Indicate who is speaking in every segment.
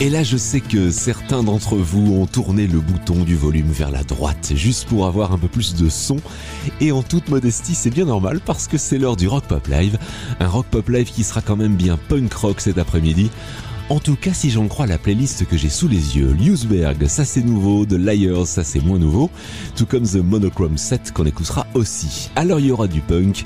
Speaker 1: Et là, je sais que certains d'entre vous ont tourné le bouton du volume vers la droite, juste pour avoir un peu plus de son. Et en toute modestie, c'est bien normal parce que c'est l'heure du Rock Pop Live. Un Rock Pop Live qui sera quand même bien punk rock cet après-midi. En tout cas, si j'en crois la playlist que j'ai sous les yeux, Liusberg, ça c'est nouveau, The Liars, ça c'est moins nouveau, tout comme The Monochrome 7 qu'on écoutera aussi. Alors il y aura du punk,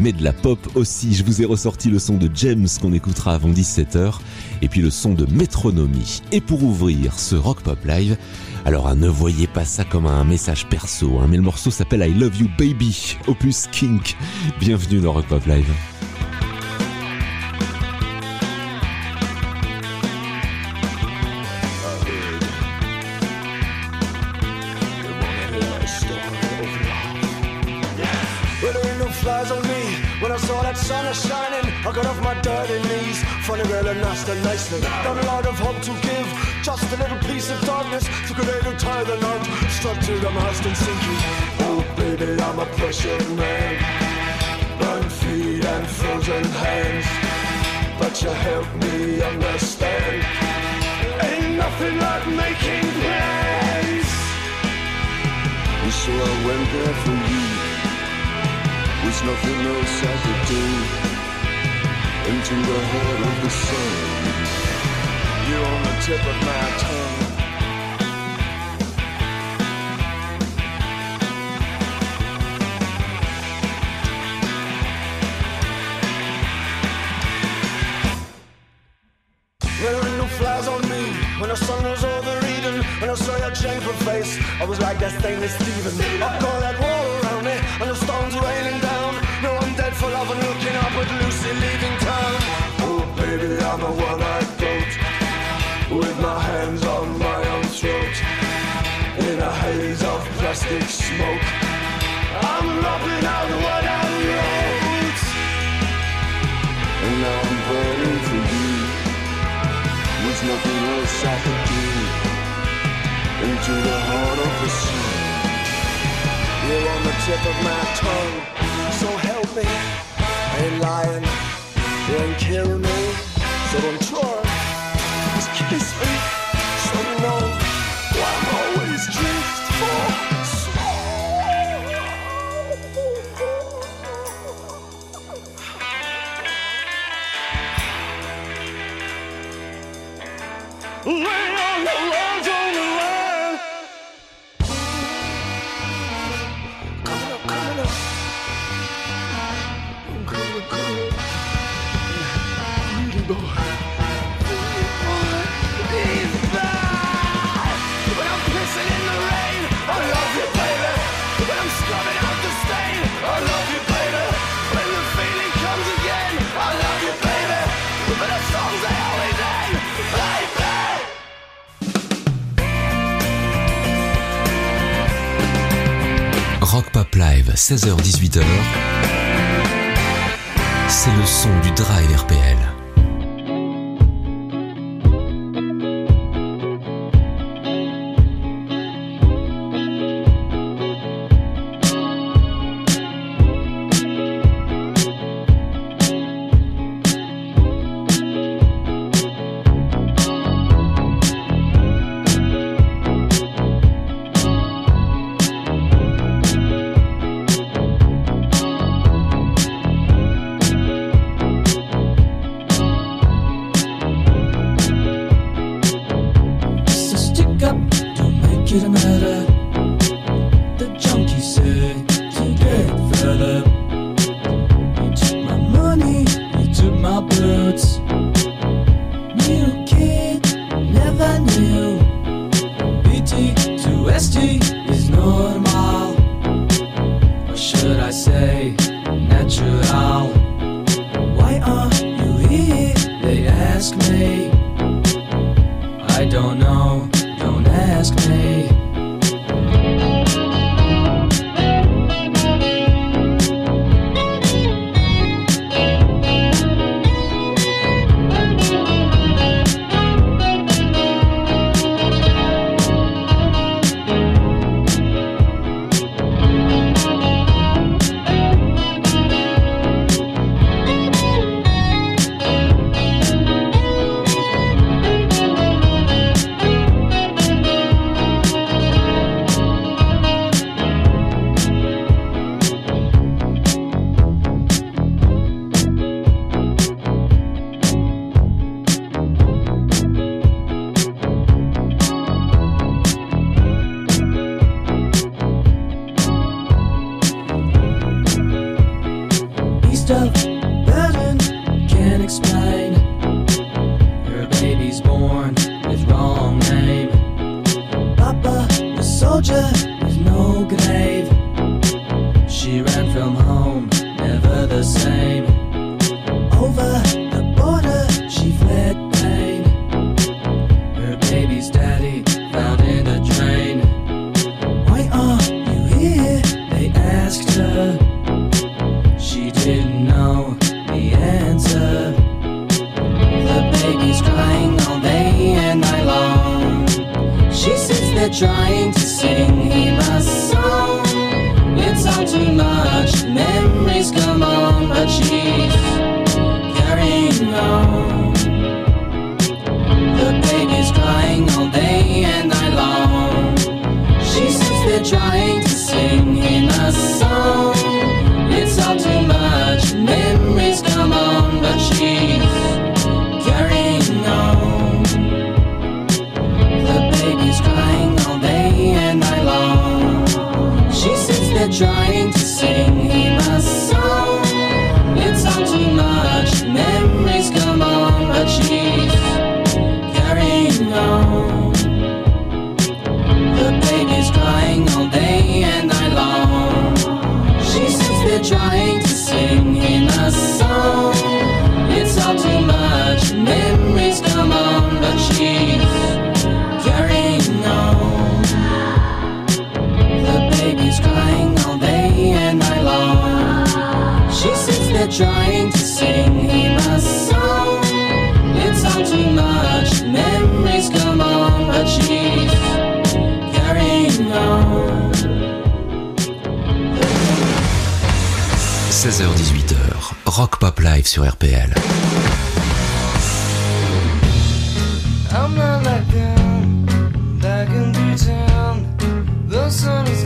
Speaker 1: mais de la pop aussi. Je vous ai ressorti le son de James qu'on écoutera avant 17h, et puis le son de Métronomie. Et pour ouvrir ce Rock Pop Live, alors ne voyez pas ça comme un message perso, hein, mais le morceau s'appelle I Love You Baby, opus Kink. Bienvenue dans Rock Pop Live.
Speaker 2: Real and nasty nicely. Got a lot of hope to give, just a little piece of darkness. Took a day to tie the knot, struck to the mast and sinking. Oh baby, I'm a precious man. Burn feet and frozen hands, but you help me understand. Ain't nothing like making plans. And so I went there for you. There's nothing else I could do into the heart of the sun. You're on the tip of my tongue. There ain't no flies on me when the sun was over Eden. When I saw your shameful face, I was like that stainless Stephen. I call that wall around me, and the storms raining plastic smoke. I'm rapping out what I wrote And now I'm burning for you. There's nothing else I can do Into the heart of the sun You're on the tip of my tongue. So help me. Ain't lying You ain't killing me. So don't try. Just kiss me,
Speaker 1: Pop Live, 16h-18h. C'est le son du drive RPL. 16h18h, Rock Pop Live sur RPL.
Speaker 3: The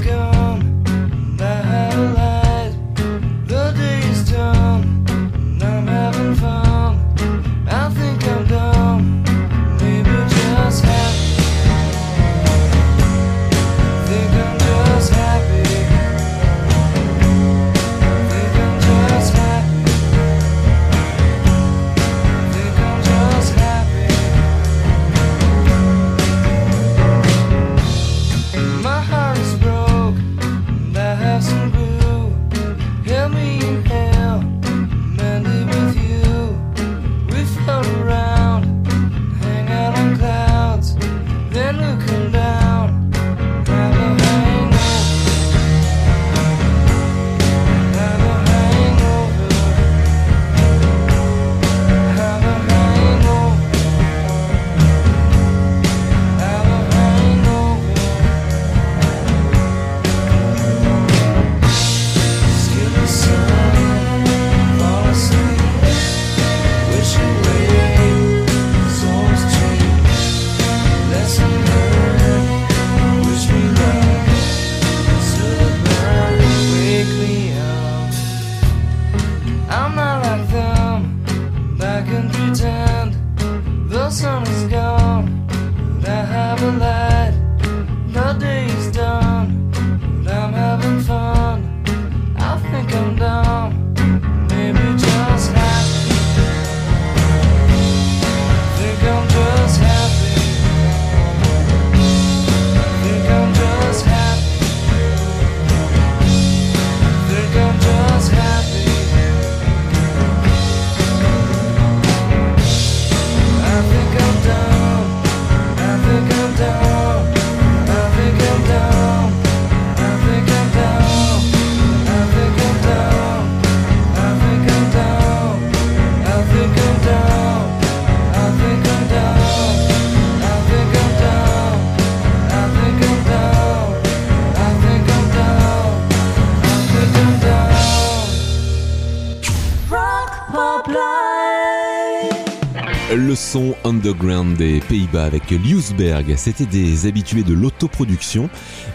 Speaker 1: Avec Liusberg. C'était des habitués de l'autoproduction,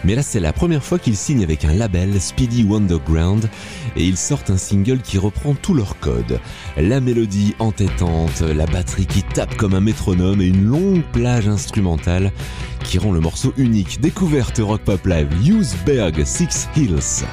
Speaker 1: mais là c'est la première fois qu'ils signent avec un label Speedy Wonderground et ils sortent un single qui reprend tout leur code. La mélodie entêtante, la batterie qui tape comme un métronome et une longue plage instrumentale qui rend le morceau unique. Découverte Rock Pop Live, Liusberg Six Hills.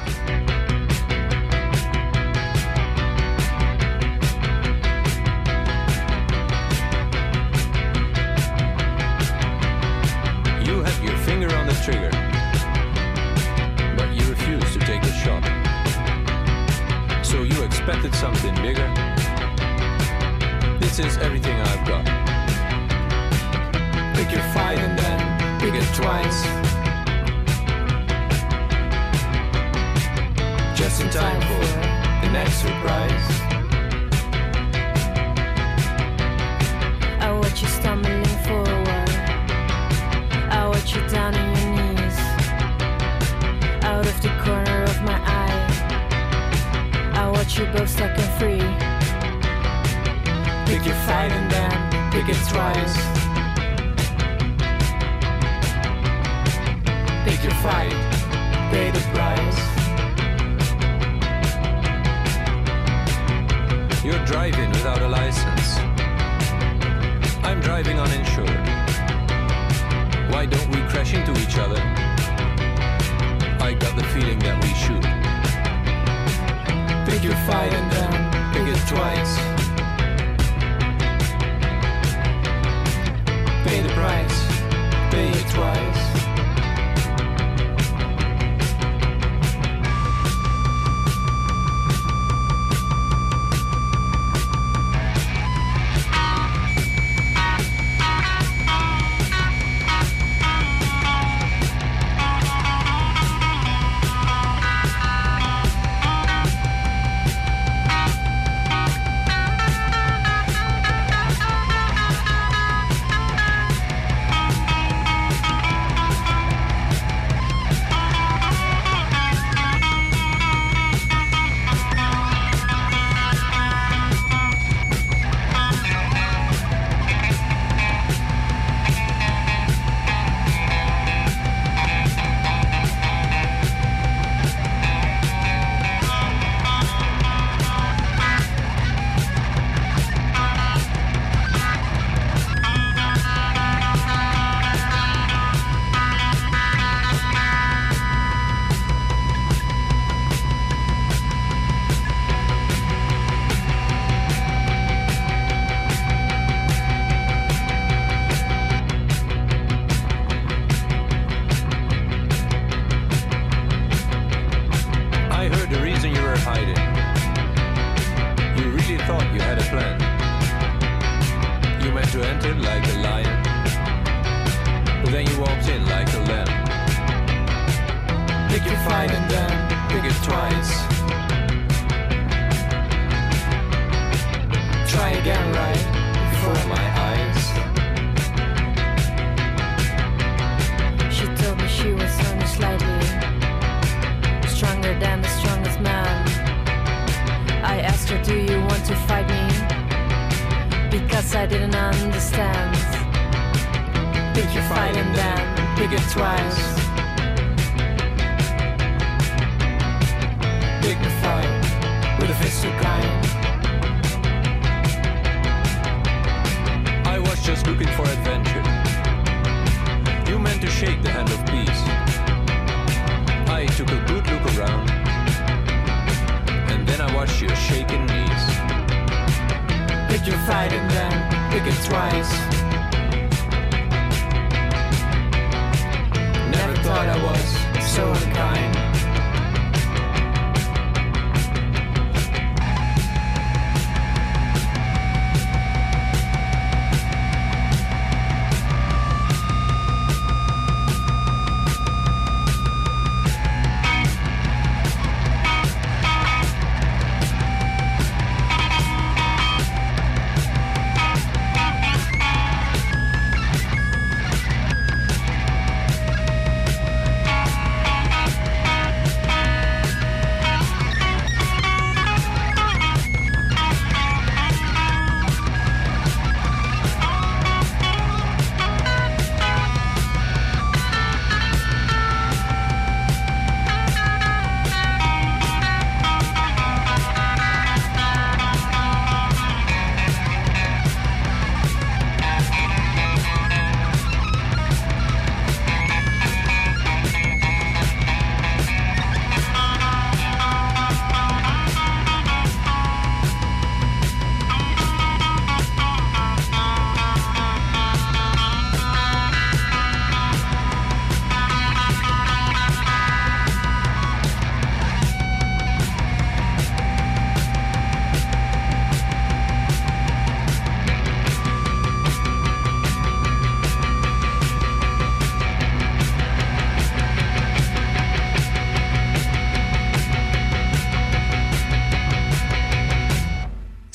Speaker 4: you're both stuck and free.
Speaker 5: Pick your fight and then pick it twice. Pick your fight, pay the price. You're driving without a license. I'm driving uninsured. Why don't we crash into each other? I got the feeling that we should. Pick your fight and then pick it twice. Pay the price, pay it twice.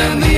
Speaker 6: and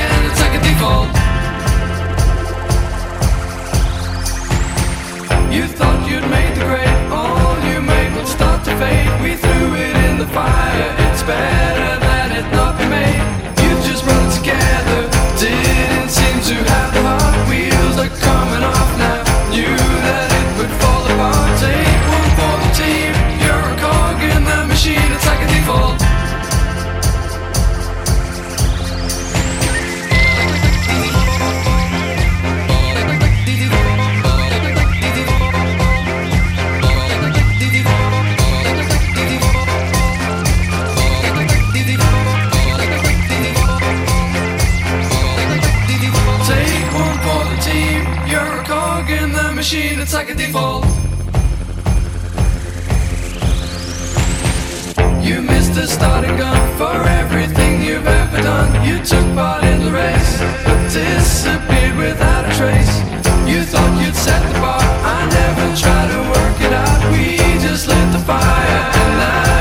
Speaker 6: The starting gun for everything you've ever done. You took part in the race, but disappeared without a trace. You thought you'd set the bar, I never tried to work it out. We just lit the fire and I.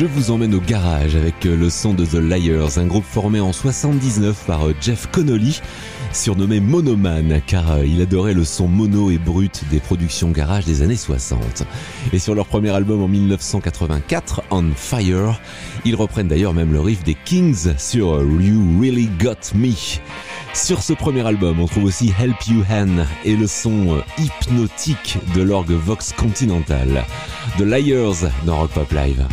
Speaker 7: Je vous emmène au garage avec euh, le son de The Liars, un groupe formé en 79 par euh, Jeff Connolly, surnommé Monoman, car euh, il adorait le son mono et brut des productions garage des années 60. Et sur leur premier album en 1984, On Fire, ils reprennent d'ailleurs même le riff des Kings sur You Really Got Me. Sur ce premier album, on trouve aussi Help You Han et le son hypnotique de l'orgue Vox Continental. The Liars dans Rock Pop Live.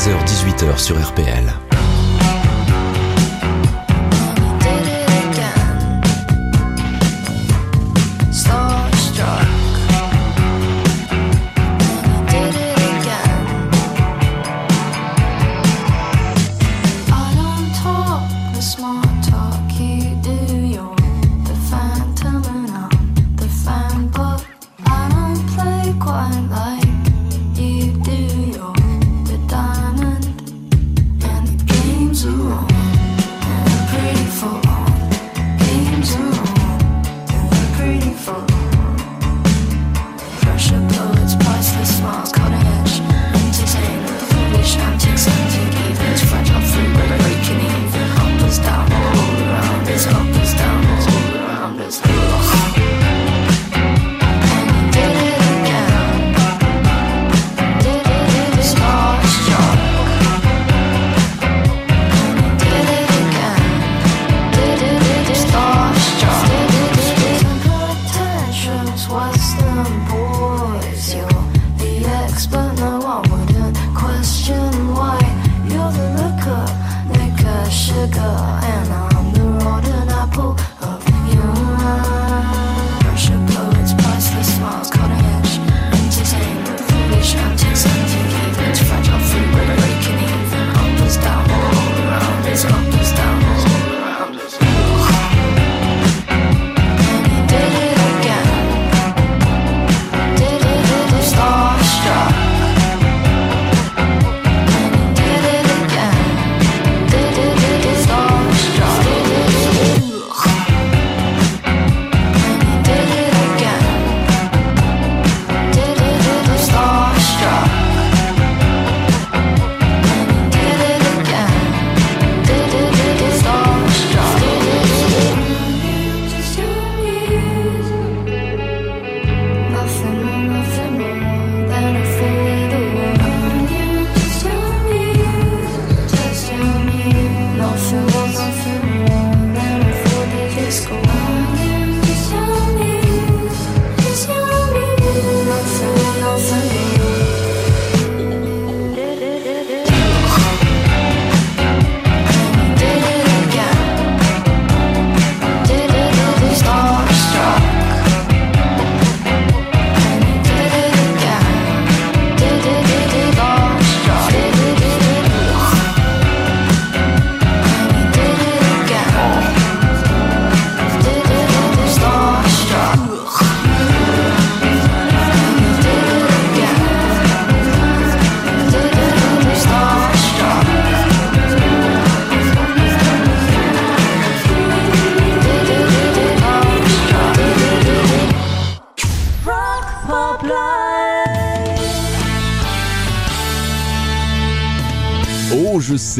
Speaker 7: 16h-18h sur RPL.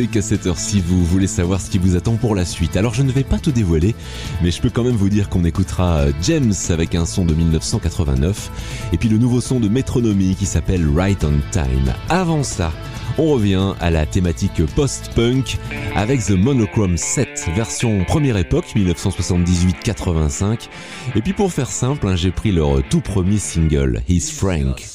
Speaker 8: Qu'à cette heure-ci, vous voulez savoir ce qui vous attend pour la suite. Alors je ne vais pas tout dévoiler, mais je peux quand même vous dire qu'on écoutera euh, James avec un son de 1989, et puis le nouveau son de Metronomy qui s'appelle Right on Time. Avant ça, on revient à la thématique post-punk avec The Monochrome 7, version première époque, 1978-85. Et puis pour faire simple, hein, j'ai pris leur tout premier single, He's Frank.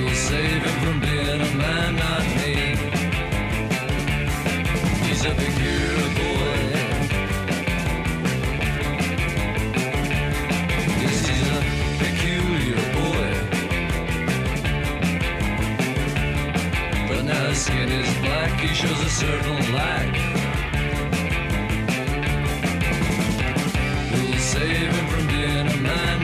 Speaker 9: Who'll save him from being a man, not me? He's a peculiar boy. Yes, he's a peculiar boy. But now his skin is black, he shows a certain lack. Who'll save him from being a man,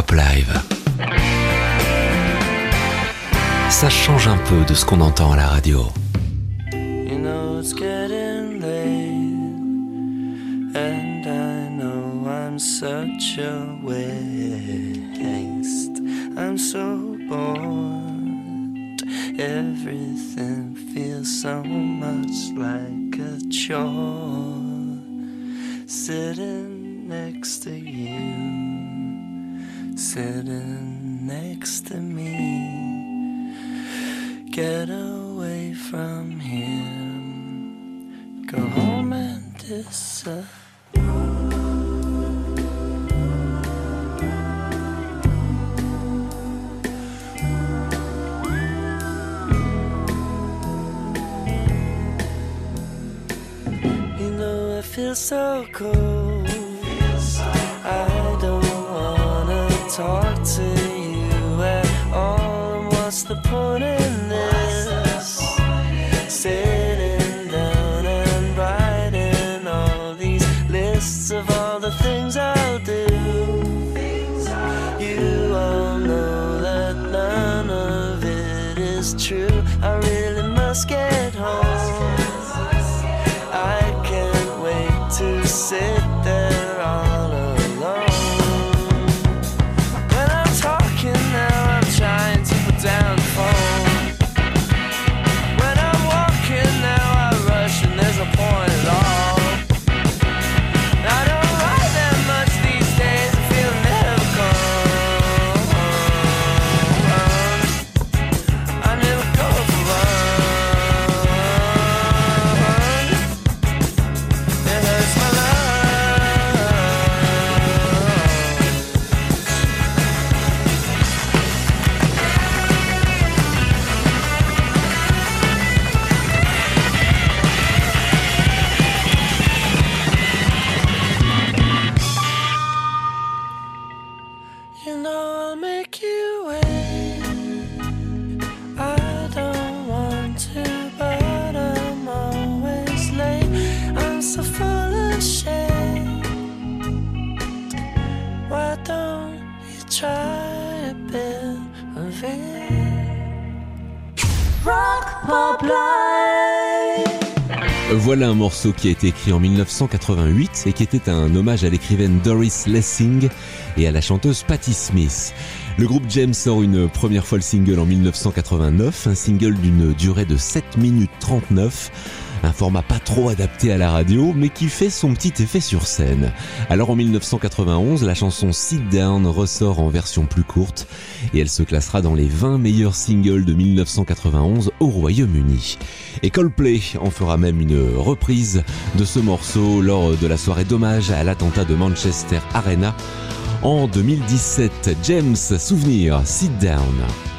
Speaker 10: Pop
Speaker 1: Live. Ça change un peu de ce qu'on entend à la radio.
Speaker 3: You know it's getting late, and I know I'm such a waste. I'm so bored. Everything feels so much like a chore. Sitting disappear.
Speaker 1: Qui a été écrit en 1988 et qui était un hommage à l'écrivaine Doris Lessing et à la chanteuse Patti Smith. Le groupe James sort une première fois le single en 1989, un single d'une durée de 7 minutes 39, un format pas trop adapté à la radio mais qui fait son petit effet sur scène. Alors en 1991, la chanson Sit Down ressort en version plus courte et elle se classera dans les 20 meilleurs singles de 1991 au Royaume-Uni. Et Coldplay en fera même une reprise de ce morceau lors de la soirée d'hommage à l'attentat de Manchester Arena en 2017. James, souvenir, Sit Down.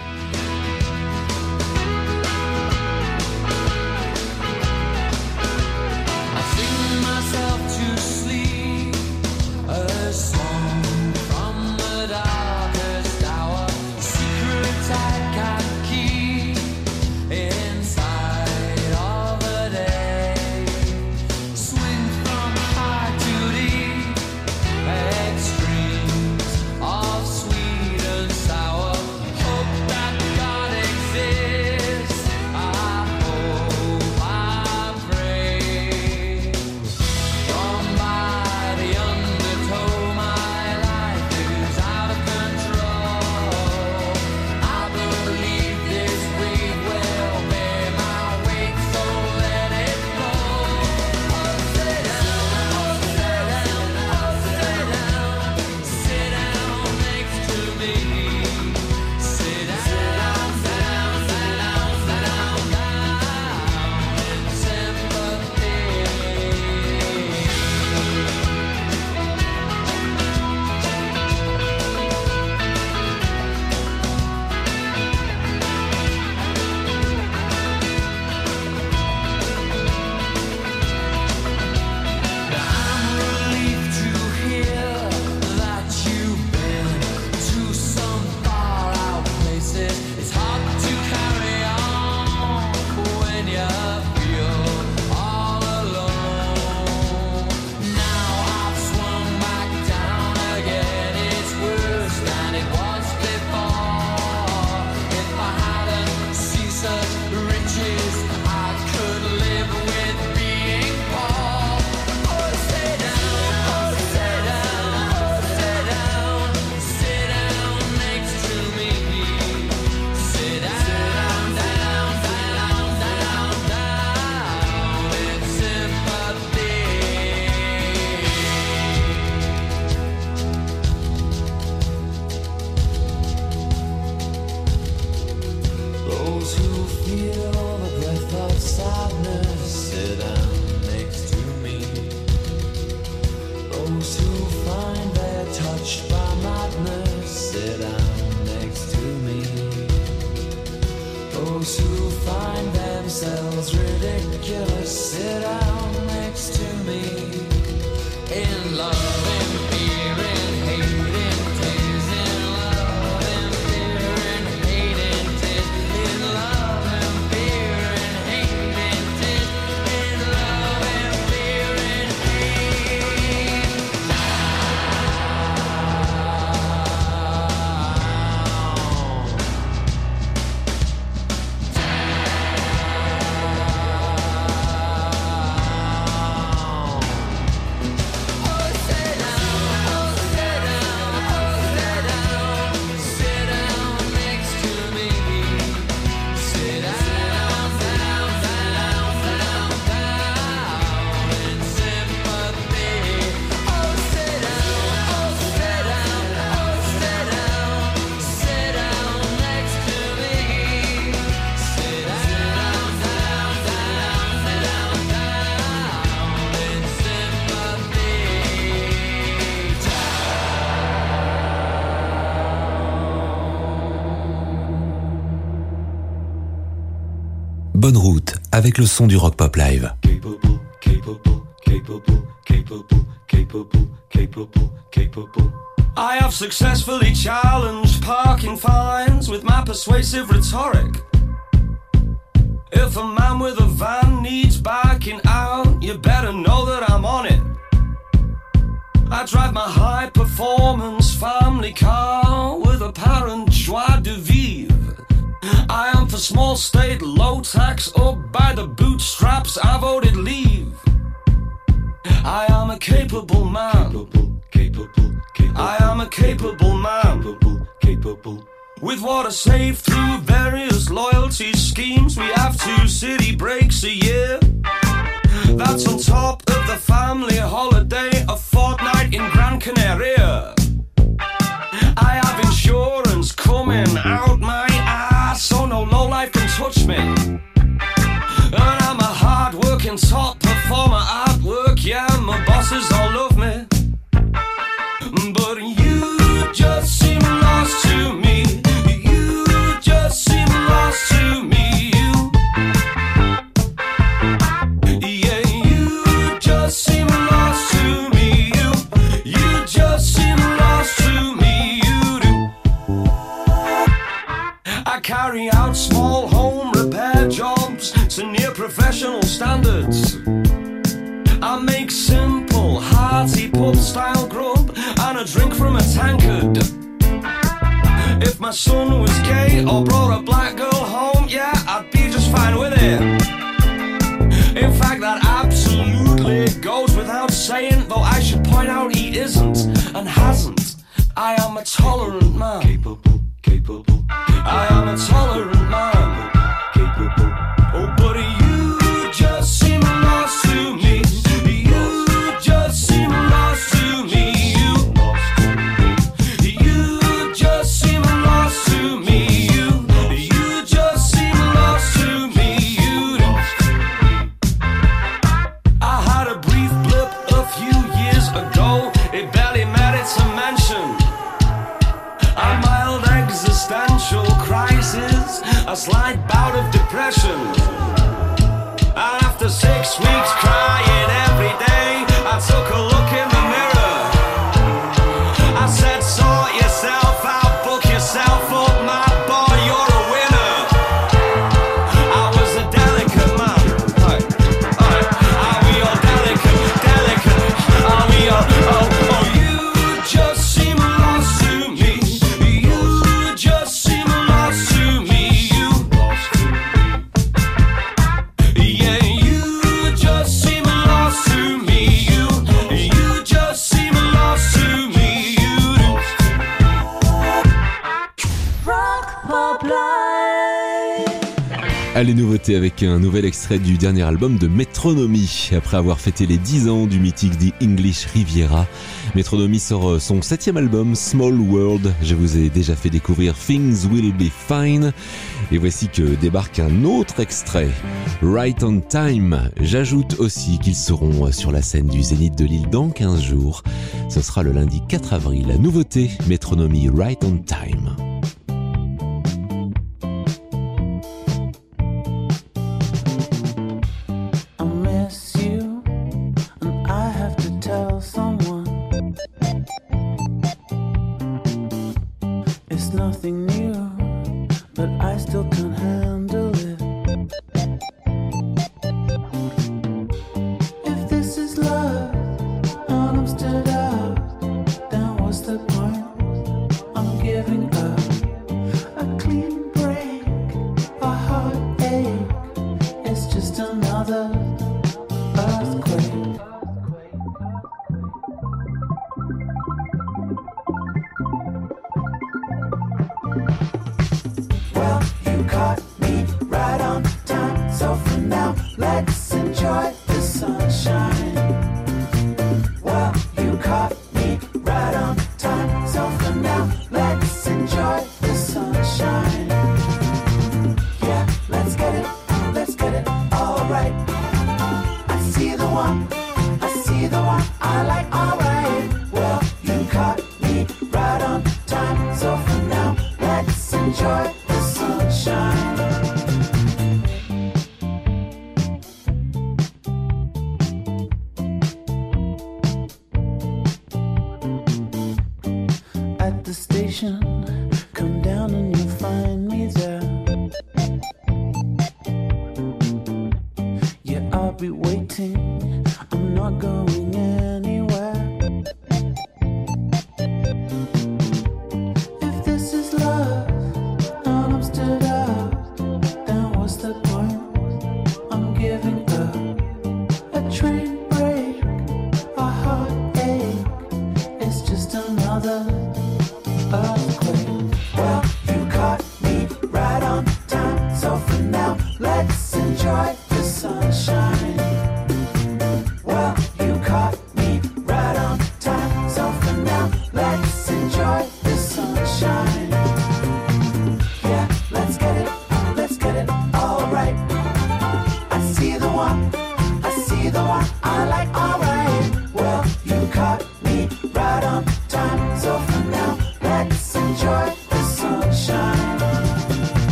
Speaker 1: Avec le son du Rock Pop Live.
Speaker 8: I have successfully challenged parking fines with my persuasive rhetoric. If a man with a van needs backing out, you better know that I'm on it. I drive my high performance family car with apparent joie de vivre. I am for small state, low tax, up by the bootstraps. I voted leave. I am a capable man. I am a capable man. With water saved through various loyalty schemes, we have two city breaks a year. That's on top of the family holiday, a fortnight in Gran Canaria. I have insurance coming out touch me. And I'm a hard working top performer at work, yeah, my bosses all love professional standards. I make simple, hearty pub style grub and a drink from a tankard. If my son was gay or brought a black girl home, yeah, I'd be just fine with it. In fact, that absolutely goes without saying, though I should point out he isn't and hasn't. I am a tolerant man. Capable, capable.
Speaker 1: Avec un nouvel extrait du dernier album de Metronomy. Après avoir fêté les 10 ans du mythique The English Riviera, Metronomy sort euh, son septième album Small World. Je vous ai déjà fait découvrir Things Will Be Fine. Et voici que débarque un autre extrait, Right on Time. J'ajoute aussi qu'ils seront euh, sur la scène du Zénith de Lille dans 15 jours. Ce sera le lundi 4 avril. La nouveauté, Metronomy Right on Time.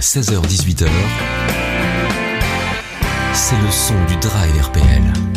Speaker 11: 16h-18h. C'est le son du Drive RPL.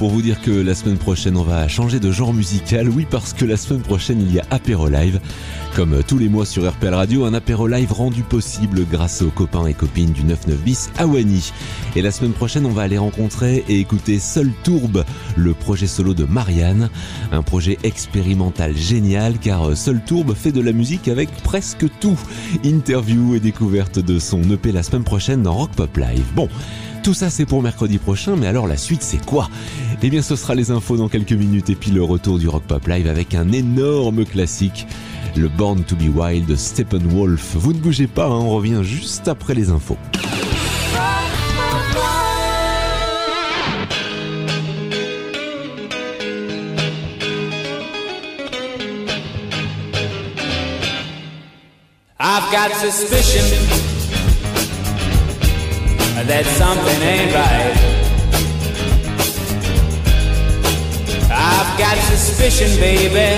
Speaker 1: Pour vous dire que la semaine prochaine on va changer de genre musical. Oui parce que la semaine prochaine il y a Apéro Live. Comme tous les mois sur RPL Radio, un apéro live rendu possible grâce aux copains et copines du 99 bis à. Et la semaine prochaine on va aller rencontrer et écouter Seul Tourbe, le projet solo de Marianne. Un projet expérimental génial car Seul Tourbe fait de la musique avec presque tout. Interview et découverte de son EP la semaine prochaine dans Rock Pop Live. Bon. Tout ça c'est pour mercredi prochain, mais alors la suite c'est quoi? Eh bien ce sera les infos dans quelques minutes et puis le retour du Rock Pop Live avec un énorme classique, le Born to be Wild de Steppenwolf. Vous ne bougez pas, hein, on revient juste après les infos.
Speaker 12: I've got suspicion that something ain't. I've got suspicion, baby.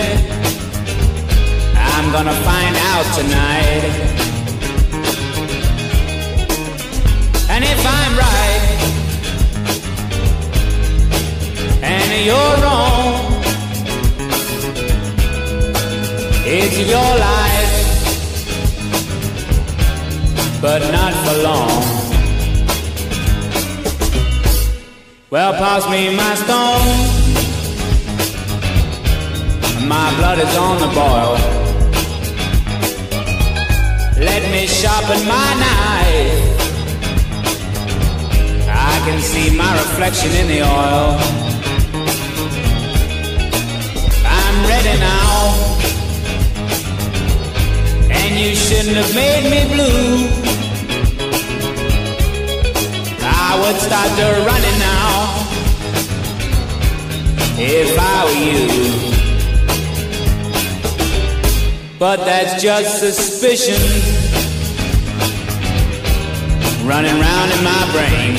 Speaker 12: I'm gonna find out tonight. And if I'm right, and you're wrong, it's your life but not for long. Well, pass me my stone. My blood is on the boil. Let me sharpen my knife. I can see my reflection in the oil. I'm ready now. And you shouldn't have made me blue. I would start to running now if I were you. But that's just suspicion running round in my brain.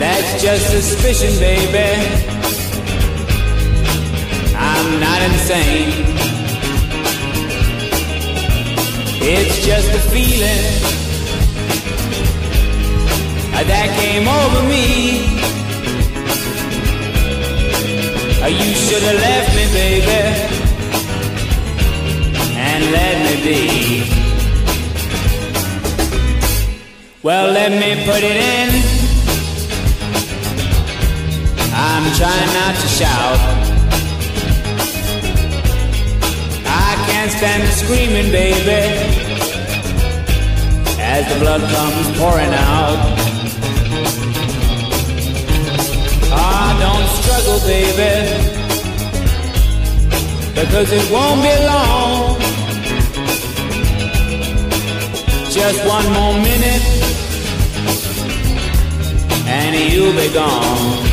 Speaker 12: That's just suspicion, baby. I'm not insane. It's just a feeling that came over me. Uh, you should have left me, baby, and let me be. Well, let me put it in. I'm trying not to shout. I can't stand screaming, baby as the blood comes pouring out. Struggle, baby, because it won't be long. Just one more minute, and you'll be gone.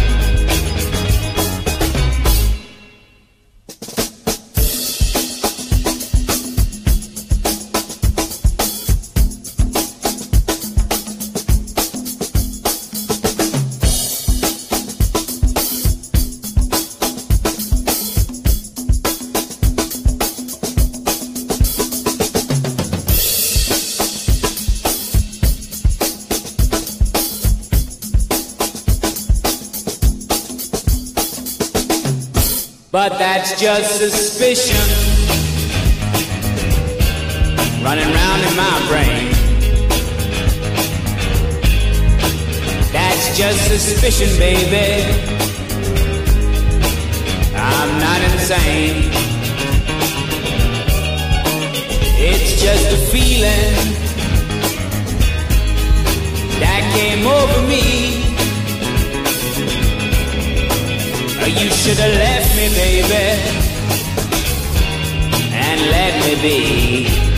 Speaker 12: That's just suspicion running round in my brain. That's just suspicion, baby. I'm not insane. It's just a feeling that came over me. You should have left me, baby, and let me be.